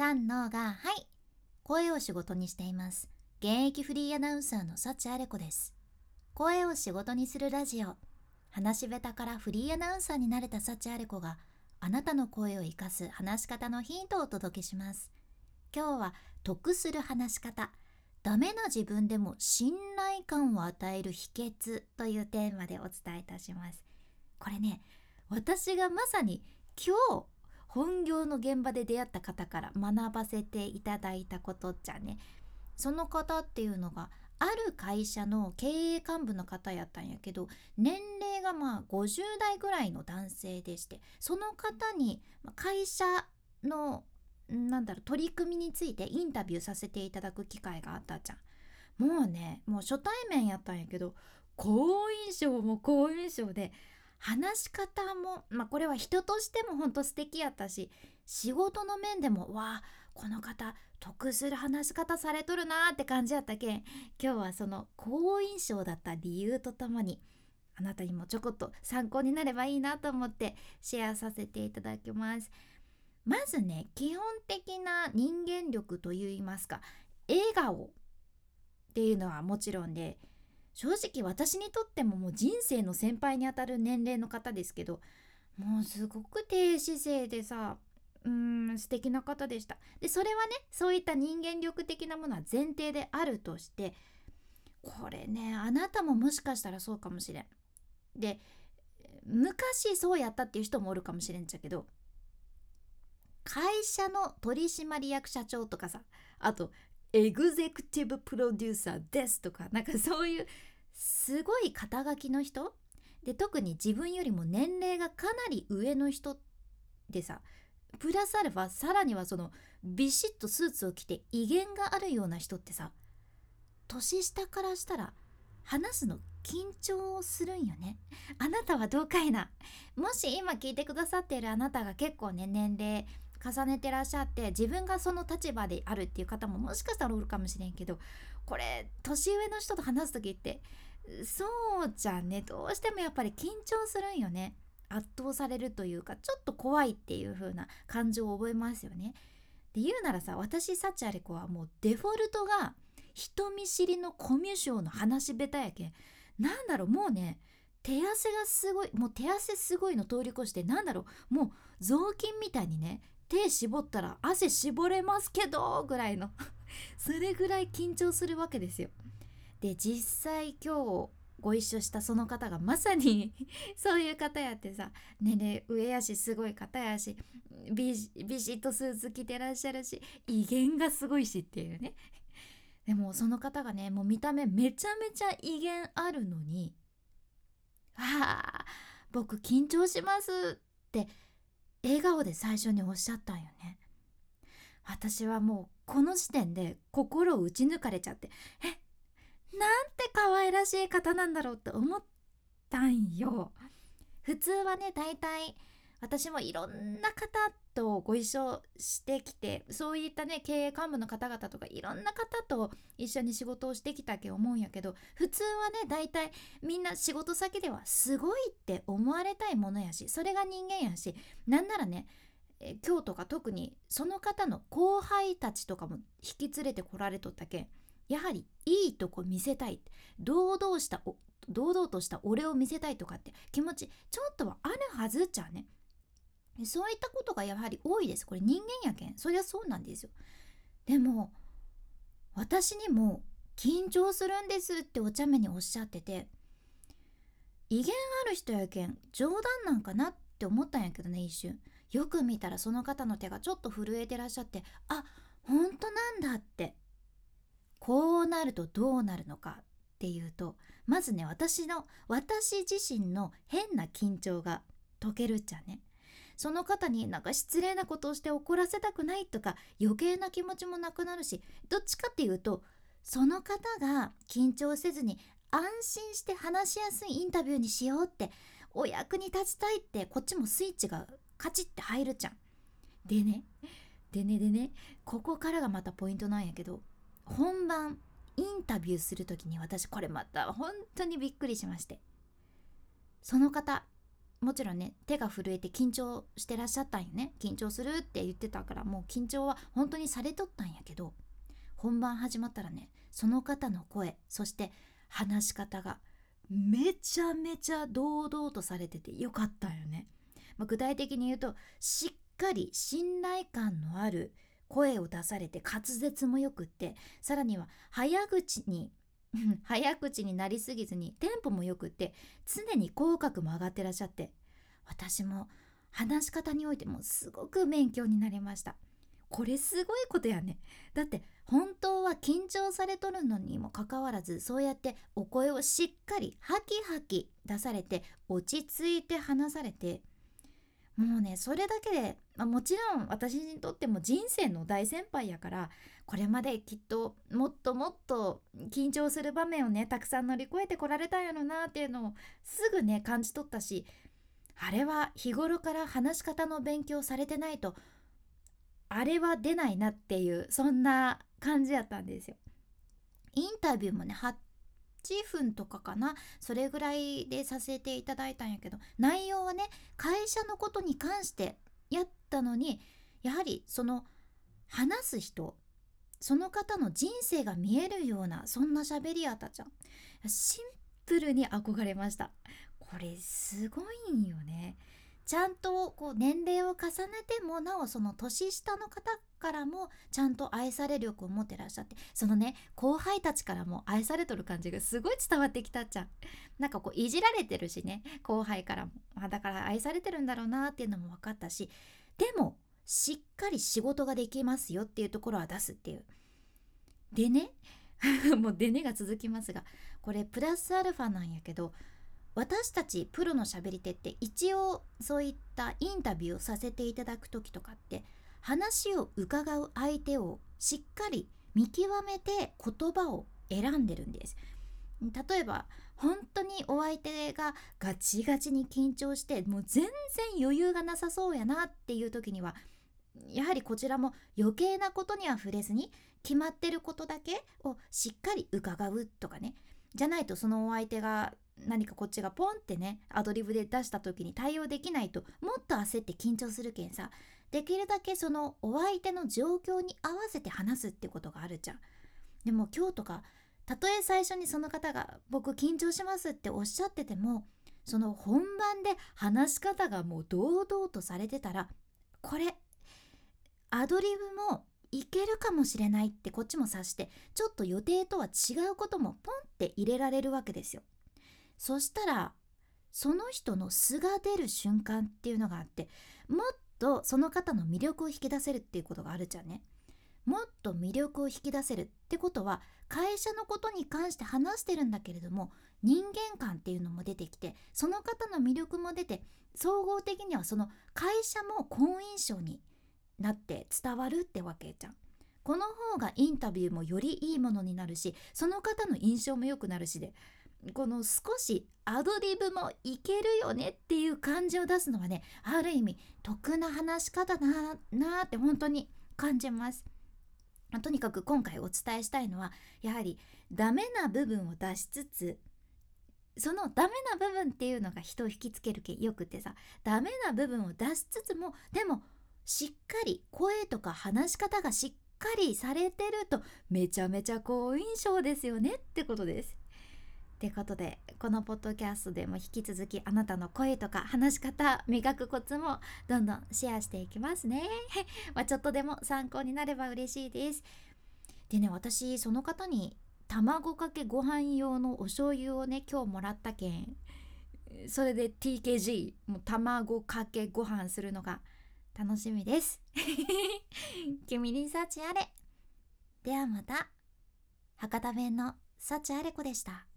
三のがはい声を仕事にしています。現役フリーアナウンサーの幸あれ子です。声を仕事にするラジオ。話し下手からフリーアナウンサーになれた幸あれ子があなたの声を生かす話し方のヒントをお届けします。今日は得する話し方。ダメな自分でも信頼感を与える秘訣というテーマでお伝えいたします。これね私がまさに今日本業の現場で出会った方から学ばせていただいたことじゃね。その方っていうのがある会社の経営幹部の方やったんやけど年齢がまあ50代ぐらいの男性でしてその方に会社のなんだろう取り組みについてインタビューさせていただく機会があったじゃ。んもうねもう初対面やったんやけど好印象も好印象で話し方もまあこれは人としてもほんと素敵やったし仕事の面でもわあこの方得する話し方されとるなーって感じやったけん今日はその好印象だった理由とともにあなたにもちょこっと参考になればいいなと思ってシェアさせていただきます。まずね基本的な人間力といいますか笑顔っていうのはもちろんで正直私にとってももう人生の先輩にあたる年齢の方ですけどもうすごく低姿勢でさうーん素敵な方でした。でそれはねそういった人間力的なものは前提であるとしてこれねあなたももしかしたらそうかもしれん。で昔そうやったっていう人もおるかもしれんちゃけど会社の取締役社長とかさあとエグゼクティブプロデューサーですとかなんかそういうすごい肩書きの人？で特に自分よりも年齢がかなり上の人でさプラスアルファさらにはそのビシッとスーツを着て威厳があるような人ってさ年下からしたら話すの緊張をするんよね。あなたはどうかいな。もし今聞いてくださっているあなたが結構ね年齢重ねてらっしゃって自分がその立場であるっていう方ももしかしたらおるかもしれんけどこれ年上の人と話す時ってそうじゃねどうしてもやっぱり緊張するんよね圧倒されるというかちょっと怖いっていう風な感情を覚えますよね。で言うならさ私サチアレコはもうデフォルトが人見知りのコミュ障の話下手やけんなんだろうもうね手汗がすごいもう手汗すごいの通り越してなんだろうもう雑巾みたいにね手絞ったら汗絞れますけどぐらいの それぐらい緊張するわけですよ。で実際今日ご一緒したその方がまさに そういう方やってさ年齢上やしすごい方やしビシッとスーツ着てらっしゃるし威厳がすごいしっていうねでもその方がねもう見た目めちゃめちゃ威厳あるのに「ああ僕緊張します」って笑顔で最初におっしゃったんよね。私はもうこの時点で心を打ち抜かれちゃってえなんて可愛らしい方なんだろうって思ったんよ。普通はね大体私もいろんな方とご一緒してきてそういったね経営幹部の方々とかいろんな方と一緒に仕事をしてきたけ思うんやけど普通はね大体みんな仕事先ではすごいって思われたいものやしそれが人間やしなんならね今日とか特にその方の後輩たちとかも引き連れてこられとったけんやはりいいとこ見せたい堂々した堂々とした俺を見せたいとかって気持ちちょっとはあるはずじゃね。そういったことがやはり多いです。これ人間やけん。そりゃそうなんですよ。でも私にも緊張するんですってお茶目におっしゃってて威厳ある人やけん冗談なんかなって思ったんやけどね一瞬。よく見たらその方の手がちょっと震えてらっしゃってあ本当なんだって。こうなるとどうなるのかっていうとまずね私の私自身の変な緊張が解けるっちゃね。その方になんか失礼なことをして怒らせたくないとか余計な気持ちもなくなるしどっちかっていうとその方が緊張せずに安心して話しやすいインタビューにしようってお役に立ちたいってこっちもスイッチがカチッて入るじゃん。でねでねでねここからがまたポイントなんやけど本番インタビューする時に私これまた本当にびっくりしましてその方もちろんね手が震えて緊張してらっしゃったんよね。緊張するって言ってたからもう緊張は本当にされとったんやけど本番始まったらねその方の声そして話し方がめちゃめちゃ堂々とされててよかったよね、まあ、具体的に言うとしっかり信頼感のある声を出されて滑舌もよくってさらには早口に 早口になりすぎずにテンポもよくって常に口角も上がってらっしゃって私も話し方においてもすごく勉強になりました。これすごいことやね。だって本当は緊張されとるのにもかかわらずそうやってお声をしっかりハキハキ出されて落ち着いて話されてもうねそれだけで、まあ、もちろん私にとっても人生の大先輩やからこれまできっともっともっと緊張する場面をねたくさん乗り越えてこられたんやろなっていうのをすぐね感じ取ったしあれは日頃から話し方の勉強されてないとあれは出ないなっていうそんな感じやったんですよ。インタビューもね8分とかかな？それぐらいでさせていただいたんやけど内容はね会社のことに関してやったのにやはりその話す人その方の人生が見えるようなそんな喋りやったじゃん。シンプルに憧れました。これすごいんよね。ちゃんとこう年齢を重ねてもなおその年下の方からもちゃんと愛され力を持ってらっしゃってそのね後輩たちからも愛されとる感じがすごい伝わってきたっちゃんなんかこういじられてるしね後輩からも、まあ、だから愛されてるんだろうなっていうのも分かったしでもしっかり仕事ができますよっていうところは出すっていうでねもうでねが続きますがこれプラスアルファなんやけど私たちプロのしゃべり手って一応そういったインタビューをさせていただく時とかって話を伺う相手をしっかり見極めて言葉を選んでるんです。例えば本当にお相手がガチガチに緊張してもう全然余裕がなさそうやなっていう時にはやはりこちらも余計なことには触れずに決まってることだけをしっかり伺うとかねじゃないとそのお相手が何かこっちがポンってねアドリブで出した時に対応できないともっと焦って緊張するけんさできるだけそのお相手の状況に合わせて話すってことがあるじゃん。でも今日とかたとえ最初にその方が「僕緊張します」っておっしゃっててもその本番で話し方がもう堂々とされてたらこれアドリブもいけるかもしれないってこっちも察してちょっと予定とは違うこともポンって入れられるわけですよ。そしたらその人の素が出る瞬間っていうのがあってもっとその方の魅力を引き出せるっていうことがあるじゃんね。もっと魅力を引き出せるってことは会社のことに関して話してるんだけれども人間観っていうのも出てきてその方の魅力も出て総合的にはその会社も好印象になって伝わるってわけじゃん。この方がインタビューもよりいいものになるしその方の印象も良くなるしでこの少しアドリブもいけるよねっていう感じを出すのはねある意味得な話し方だなって本当に感じます。とにかく今回お伝えしたいのはやはりダメな部分を出しつつそのダメな部分っていうのが人を引きつけるけよくてさダメな部分を出しつつもでもしっかり声とか話し方がしっかりされてるとめちゃめちゃ好印象ですよねってことです。ってことでこのポッドキャストでも引き続きあなたの声とか話し方磨くコツもどんどんシェアしていきますね。まあちょっとでも参考になれば嬉しいです。でね私その方に卵かけご飯用のお醤油をね今日もらったけんそれで TKG もう卵かけご飯するのが楽しみです。君に幸あれ。ではまた。博多弁の幸あれ子でした。